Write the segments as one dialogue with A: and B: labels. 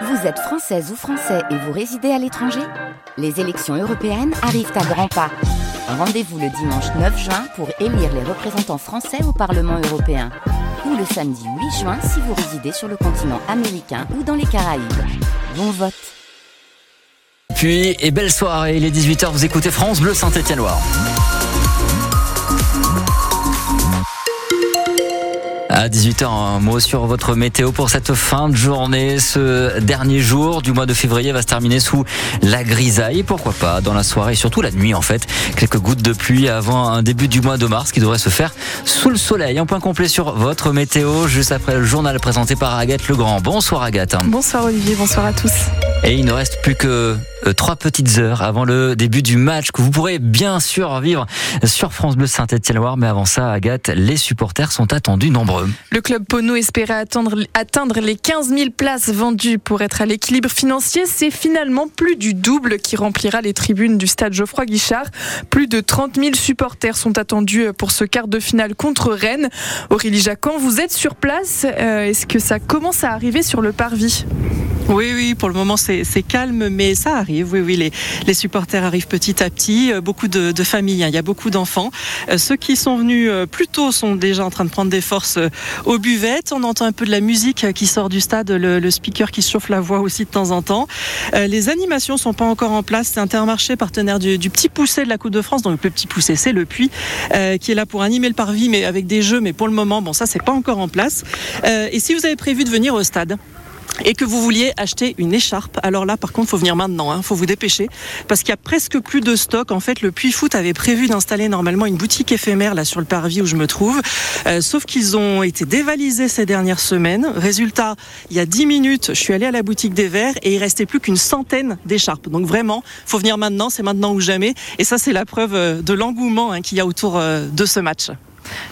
A: Vous êtes française ou français et vous résidez à l'étranger Les élections européennes arrivent à grands pas. Rendez-vous le dimanche 9 juin pour élire les représentants français au Parlement européen. Ou le samedi 8 juin si vous résidez sur le continent américain ou dans les Caraïbes. Bon vote
B: Puis, et belle soirée, il est 18h, vous écoutez France Bleu Saint-Étienne-Loire. À 18h, un mot sur votre météo pour cette fin de journée. Ce dernier jour du mois de février va se terminer sous la grisaille. Pourquoi pas dans la soirée, surtout la nuit en fait. Quelques gouttes de pluie avant un début du mois de mars qui devrait se faire sous le soleil. Un point complet sur votre météo juste après le journal présenté par Agathe Legrand. Bonsoir Agathe.
C: Bonsoir Olivier, bonsoir à tous.
B: Et il ne reste plus que euh, trois petites heures avant le début du match que vous pourrez bien sûr vivre sur France Bleu Saint-Étienne-Loire. Mais avant ça, Agathe, les supporters sont attendus nombreux.
C: Le club Pono espérait atteindre les 15 000 places vendues pour être à l'équilibre financier. C'est finalement plus du double qui remplira les tribunes du stade Geoffroy Guichard. Plus de 30 000 supporters sont attendus pour ce quart de finale contre Rennes. Aurélie Jacquan, vous êtes sur place. Euh, est-ce que ça commence à arriver sur le parvis?
D: Oui, oui, pour le moment c'est calme, mais ça arrive. Oui, oui, les, supporters arrivent petit à petit. Euh, beaucoup de, familles, hein. il y a beaucoup d'enfants. Euh, ceux qui sont venus euh, plus tôt sont déjà en train de prendre des forces aux buvettes. On entend un peu de la musique qui sort du stade, le, speaker qui chauffe la voix aussi de temps en temps. Les animations sont pas encore en place. C'est Intermarché, partenaire du, du, petit poussé de la Coupe de France. Donc le petit poussé, c'est le puits qui est là pour animer le parvis, mais avec des jeux. Mais pour le moment, bon, ça c'est pas encore en place. Et si vous avez prévu de venir au stade, et que vous vouliez acheter une écharpe, alors là par contre faut venir maintenant, hein, faut vous dépêcher parce qu'il y a presque plus de stock. En fait, le Puy Foot avait prévu d'installer normalement une boutique éphémère là sur le parvis où je me trouve, euh, sauf qu'ils ont été dévalisés ces dernières semaines. Résultat, il y a 10 minutes, je suis allée à la boutique des Verts et il restait plus qu'une centaine d'écharpes. Donc vraiment, faut venir maintenant, c'est maintenant ou jamais. Et ça, c'est la preuve euh, de l'engouement hein, qu'il y a autour euh, de ce match.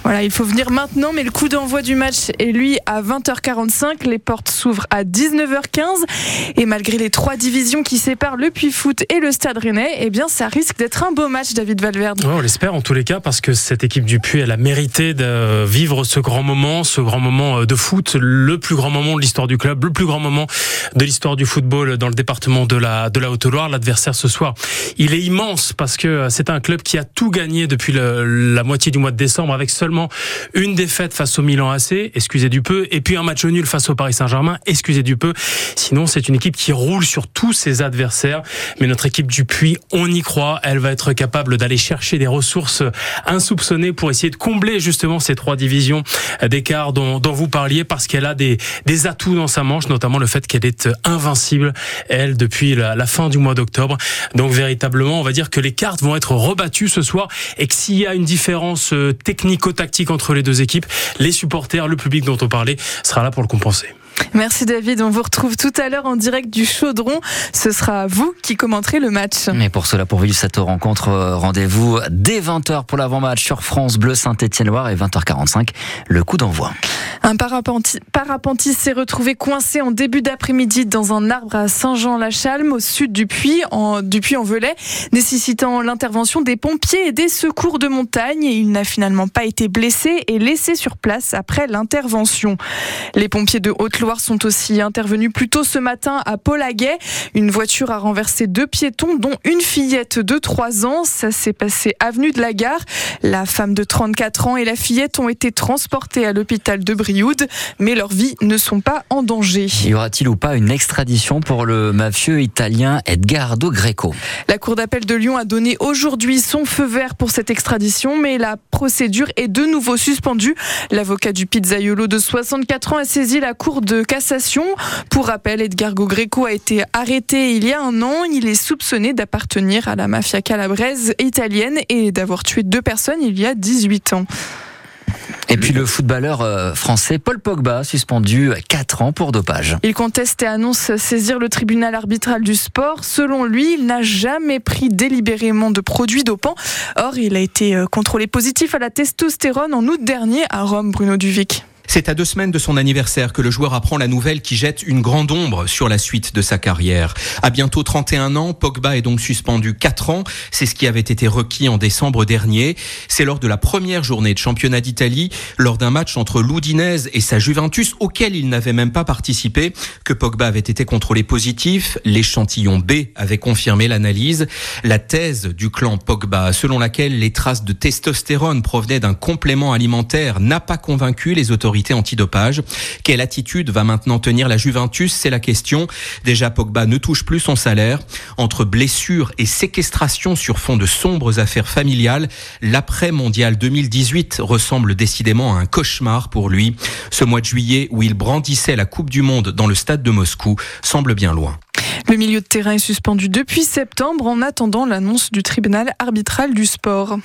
C: Voilà, il faut venir maintenant, mais le coup d'envoi du match est lui à 20h45. Les portes s'ouvrent à 19h15. Et malgré les trois divisions qui séparent le Puy Foot et le Stade Rennais, eh bien, ça risque d'être un beau match, David Valverde.
E: on l'espère en tous les cas, parce que cette équipe du Puy, elle a mérité de vivre ce grand moment, ce grand moment de foot, le plus grand moment de l'histoire du club, le plus grand moment de l'histoire du football dans le département de la, de la Haute-Loire. L'adversaire ce soir, il est immense parce que c'est un club qui a tout gagné depuis la moitié du mois de décembre avec seulement une défaite face au Milan AC, excusez du peu, et puis un match nul face au Paris Saint-Germain, excusez du peu. Sinon, c'est une équipe qui roule sur tous ses adversaires. Mais notre équipe du Puy, on y croit, elle va être capable d'aller chercher des ressources insoupçonnées pour essayer de combler justement ces trois divisions d'écart dont, vous parliez, parce qu'elle a des, atouts dans sa manche, notamment le fait qu'elle est invincible, elle, depuis la, la fin du mois d'octobre. Donc véritablement, on va dire que les cartes vont être rebattues ce soir et que s'il y a une différence euh, technique tactique entre les deux équipes. Les supporters, le public dont on parlait, sera là pour le compenser.
C: Merci David, on vous retrouve tout à l'heure en direct du Chaudron. Ce sera vous qui commenterez le match.
B: Mais pour cela, pour vivre cette rencontre, euh, rendez-vous dès 20h pour l'avant-match sur France Bleu Saint-Étienne-Loire et 20h45, le coup d'envoi.
C: Un parapentiste s'est retrouvé coincé en début d'après-midi dans un arbre à Saint-Jean-la-Chalme, au sud du puits, en, du puits en Velay, nécessitant l'intervention des pompiers et des secours de montagne. Il n'a finalement pas été blessé et laissé sur place après l'intervention. Les pompiers de Haute-Loire sont aussi intervenus plus tôt ce matin à Polaguet. Une voiture a renversé deux piétons, dont une fillette de 3 ans. Ça s'est passé avenue de la Gare. La femme de 34 ans et la fillette ont été transportées à l'hôpital de Brioude, mais leurs vies ne sont pas en danger.
B: Y aura-t-il ou pas une extradition pour le mafieux italien Edgardo Greco?
C: La Cour d'appel de Lyon a donné aujourd'hui son feu vert pour cette extradition, mais la procédure est de nouveau suspendue. L'avocat du pizzaiolo de 64 ans a saisi la Cour de cassation. Pour rappel, Edgargo Greco a été arrêté il y a un an. Il est soupçonné d'appartenir à la mafia calabraise italienne et d'avoir tué deux personnes il y a 18 ans.
B: Et puis le footballeur euh, français Paul Pogba, suspendu 4 ans pour dopage.
C: Il conteste et annonce saisir le tribunal arbitral du sport. Selon lui, il n'a jamais pris délibérément de produits dopants. Or, il a été euh, contrôlé positif à la testostérone en août dernier à Rome, Bruno Duvic.
F: C'est à deux semaines de son anniversaire que le joueur apprend la nouvelle qui jette une grande ombre sur la suite de sa carrière. À bientôt 31 ans, Pogba est donc suspendu 4 ans. C'est ce qui avait été requis en décembre dernier. C'est lors de la première journée de championnat d'Italie, lors d'un match entre l'Udinese et sa Juventus, auquel il n'avait même pas participé, que Pogba avait été contrôlé positif. L'échantillon B avait confirmé l'analyse. La thèse du clan Pogba, selon laquelle les traces de testostérone provenaient d'un complément alimentaire, n'a pas convaincu les antidopage. Quelle attitude va maintenant tenir la Juventus? C'est la question. Déjà, Pogba ne touche plus son salaire. Entre blessures et séquestration sur fond de sombres affaires familiales, l'après-mondial 2018 ressemble décidément à un cauchemar pour lui. Ce mois de juillet où il brandissait la Coupe du Monde dans le stade de Moscou semble bien loin.
C: Le milieu de terrain est suspendu depuis septembre en attendant l'annonce du tribunal arbitral du sport.